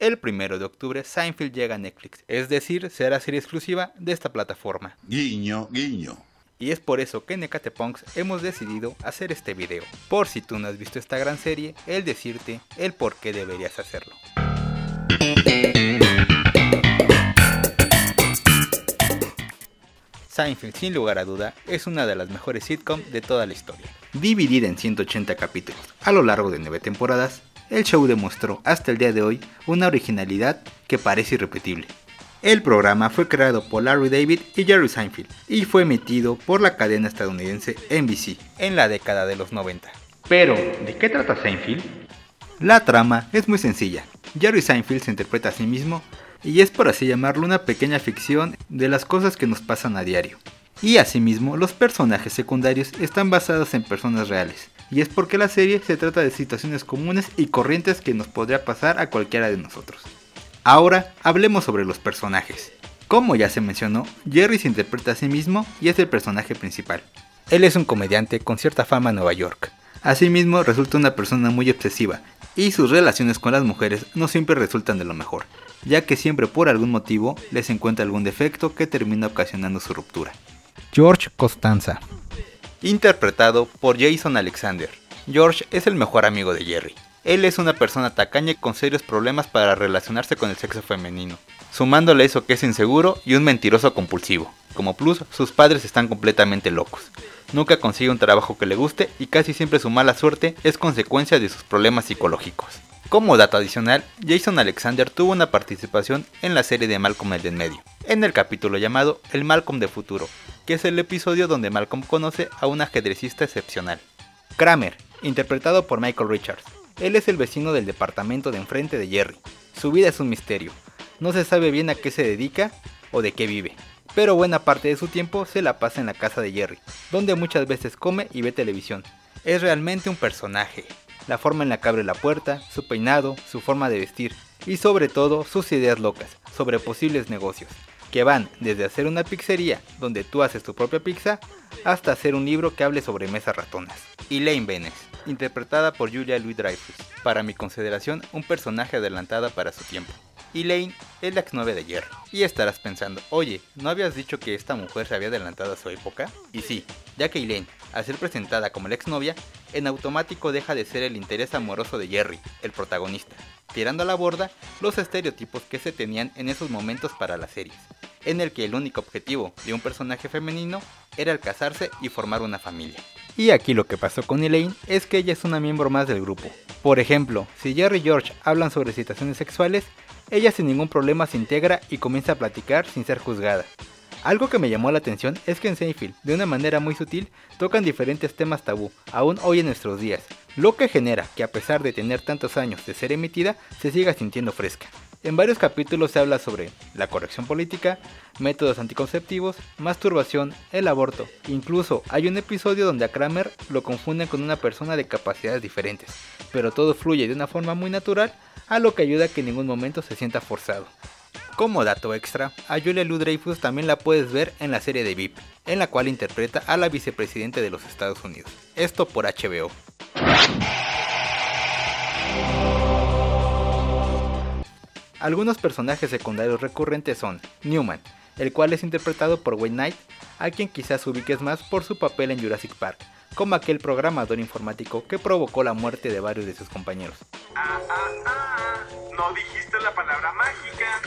El primero de octubre Seinfeld llega a Netflix, es decir, será serie exclusiva de esta plataforma. Guiño, guiño. Y es por eso que en Ecatepunks hemos decidido hacer este video, por si tú no has visto esta gran serie, el decirte el por qué deberías hacerlo. Seinfeld, sin lugar a duda, es una de las mejores sitcoms de toda la historia. Dividida en 180 capítulos a lo largo de 9 temporadas, el show demostró hasta el día de hoy una originalidad que parece irrepetible. El programa fue creado por Larry David y Jerry Seinfeld y fue emitido por la cadena estadounidense NBC en la década de los 90. Pero, ¿de qué trata Seinfeld? La trama es muy sencilla. Jerry Seinfeld se interpreta a sí mismo y es por así llamarlo una pequeña ficción de las cosas que nos pasan a diario. Y asimismo, los personajes secundarios están basados en personas reales. Y es porque la serie se trata de situaciones comunes y corrientes que nos podría pasar a cualquiera de nosotros. Ahora hablemos sobre los personajes. Como ya se mencionó, Jerry se interpreta a sí mismo y es el personaje principal. Él es un comediante con cierta fama en Nueva York. Asimismo, resulta una persona muy obsesiva y sus relaciones con las mujeres no siempre resultan de lo mejor, ya que siempre por algún motivo les encuentra algún defecto que termina ocasionando su ruptura. George Costanza Interpretado por Jason Alexander. George es el mejor amigo de Jerry, él es una persona tacaña y con serios problemas para relacionarse con el sexo femenino, sumándole eso que es inseguro y un mentiroso compulsivo. Como plus, sus padres están completamente locos. Nunca consigue un trabajo que le guste y casi siempre su mala suerte es consecuencia de sus problemas psicológicos. Como dato adicional, Jason Alexander tuvo una participación en la serie de Malcolm el en medio, en el capítulo llamado El Malcolm de futuro, que es el episodio donde Malcolm conoce a un ajedrecista excepcional. Kramer, interpretado por Michael Richards, él es el vecino del departamento de enfrente de Jerry. Su vida es un misterio. No se sabe bien a qué se dedica o de qué vive. Pero buena parte de su tiempo se la pasa en la casa de Jerry, donde muchas veces come y ve televisión. Es realmente un personaje. La forma en la que abre la puerta, su peinado, su forma de vestir y sobre todo sus ideas locas sobre posibles negocios, que van desde hacer una pizzería donde tú haces tu propia pizza hasta hacer un libro que hable sobre mesas ratonas. Elaine Benes, interpretada por Julia Louis Dreyfus, para mi consideración un personaje adelantada para su tiempo. Elaine es la exnovia de Jerry. Y estarás pensando, oye, ¿no habías dicho que esta mujer se había adelantado a su época? Y sí, ya que Elaine, al ser presentada como la exnovia, en automático deja de ser el interés amoroso de Jerry, el protagonista, tirando a la borda los estereotipos que se tenían en esos momentos para las series, en el que el único objetivo de un personaje femenino era el casarse y formar una familia. Y aquí lo que pasó con Elaine es que ella es una miembro más del grupo. Por ejemplo, si Jerry y George hablan sobre situaciones sexuales, ella sin ningún problema se integra y comienza a platicar sin ser juzgada. Algo que me llamó la atención es que en Seinfeld, de una manera muy sutil, tocan diferentes temas tabú, aún hoy en nuestros días, lo que genera que a pesar de tener tantos años de ser emitida, se siga sintiendo fresca. En varios capítulos se habla sobre la corrección política, métodos anticonceptivos, masturbación, el aborto. Incluso hay un episodio donde a Kramer lo confunden con una persona de capacidades diferentes, pero todo fluye de una forma muy natural, a lo que ayuda a que en ningún momento se sienta forzado. Como dato extra, a Julia Louis Dreyfus también la puedes ver en la serie de VIP, en la cual interpreta a la vicepresidente de los Estados Unidos. Esto por HBO. Algunos personajes secundarios recurrentes son Newman, el cual es interpretado por Wayne Knight, a quien quizás ubiques más por su papel en Jurassic Park, como aquel programador informático que provocó la muerte de varios de sus compañeros. Ah, ah, ah, no dijiste la palabra mágica.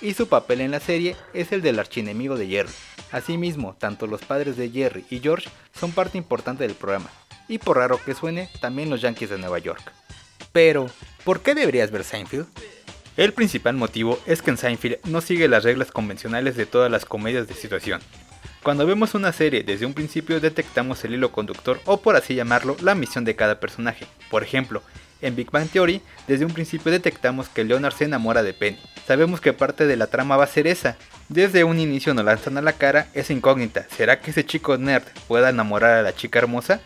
Y su papel en la serie es el del archienemigo de Jerry. Asimismo, tanto los padres de Jerry y George son parte importante del programa, y por raro que suene, también los Yankees de Nueva York. Pero, ¿por qué deberías ver Seinfeld? El principal motivo es que en Seinfeld no sigue las reglas convencionales de todas las comedias de situación. Cuando vemos una serie desde un principio detectamos el hilo conductor o por así llamarlo la misión de cada personaje. Por ejemplo, en Big Bang Theory desde un principio detectamos que Leonard se enamora de Penny. Sabemos que parte de la trama va a ser esa. Desde un inicio nos lanzan a la cara esa incógnita. ¿Será que ese chico nerd pueda enamorar a la chica hermosa?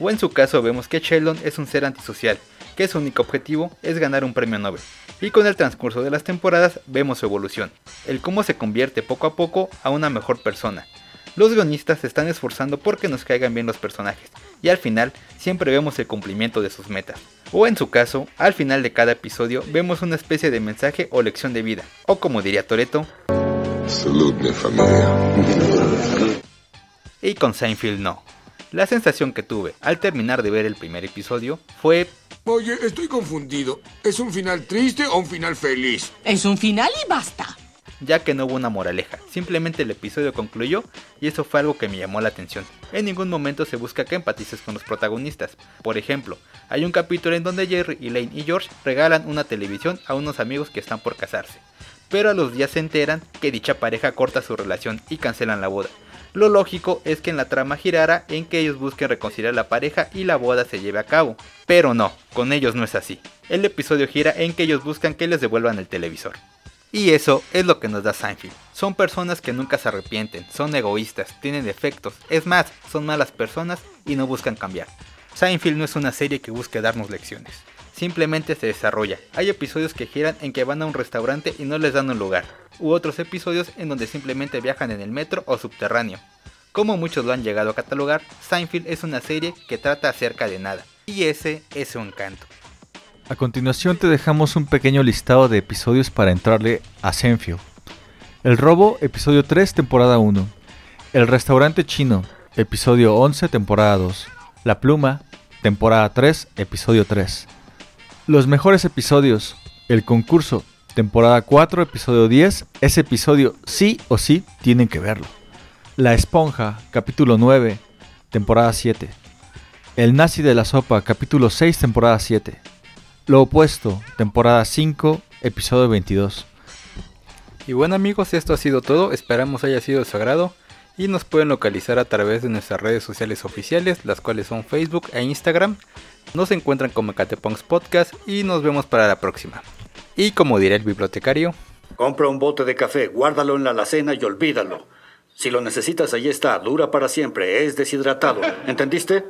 O en su caso vemos que Sheldon es un ser antisocial que su único objetivo es ganar un premio Nobel. Y con el transcurso de las temporadas vemos su evolución, el cómo se convierte poco a poco a una mejor persona. Los guionistas se están esforzando porque nos caigan bien los personajes, y al final siempre vemos el cumplimiento de sus metas. O en su caso, al final de cada episodio vemos una especie de mensaje o lección de vida, o como diría Toreto, Salud, mi familia. y con Seinfeld no. La sensación que tuve al terminar de ver el primer episodio fue Oye, estoy confundido. ¿Es un final triste o un final feliz? Es un final y basta. ya que no hubo una moraleja, simplemente el episodio concluyó y eso fue algo que me llamó la atención. En ningún momento se busca que empatices con los protagonistas. Por ejemplo, hay un capítulo en donde Jerry, Elaine y George regalan una televisión a unos amigos que están por casarse, pero a los días se enteran que dicha pareja corta su relación y cancelan la boda. Lo lógico es que en la trama girara en que ellos busquen reconciliar la pareja y la boda se lleve a cabo. Pero no, con ellos no es así. El episodio gira en que ellos buscan que les devuelvan el televisor. Y eso es lo que nos da Seinfeld. Son personas que nunca se arrepienten, son egoístas, tienen defectos, es más, son malas personas y no buscan cambiar. Seinfeld no es una serie que busque darnos lecciones. Simplemente se desarrolla. Hay episodios que giran en que van a un restaurante y no les dan un lugar. U otros episodios en donde simplemente viajan en el metro o subterráneo. Como muchos lo han llegado a catalogar, Seinfeld es una serie que trata acerca de nada. Y ese es su encanto. A continuación te dejamos un pequeño listado de episodios para entrarle a Seinfeld. El robo, episodio 3, temporada 1. El restaurante chino, episodio 11, temporada 2. La pluma, temporada 3, episodio 3. Los mejores episodios, el concurso, temporada 4, episodio 10. Ese episodio sí o sí tienen que verlo. La esponja, capítulo 9, temporada 7. El nazi de la sopa, capítulo 6, temporada 7. Lo opuesto, temporada 5, episodio 22. Y bueno amigos, esto ha sido todo, esperamos haya sido de su agrado y nos pueden localizar a través de nuestras redes sociales oficiales, las cuales son Facebook e Instagram. Nos encuentran como Catepongs Podcast y nos vemos para la próxima. Y como dirá el bibliotecario, Compra un bote de café, guárdalo en la alacena y olvídalo. Si lo necesitas, ahí está, dura para siempre, es deshidratado. ¿Entendiste?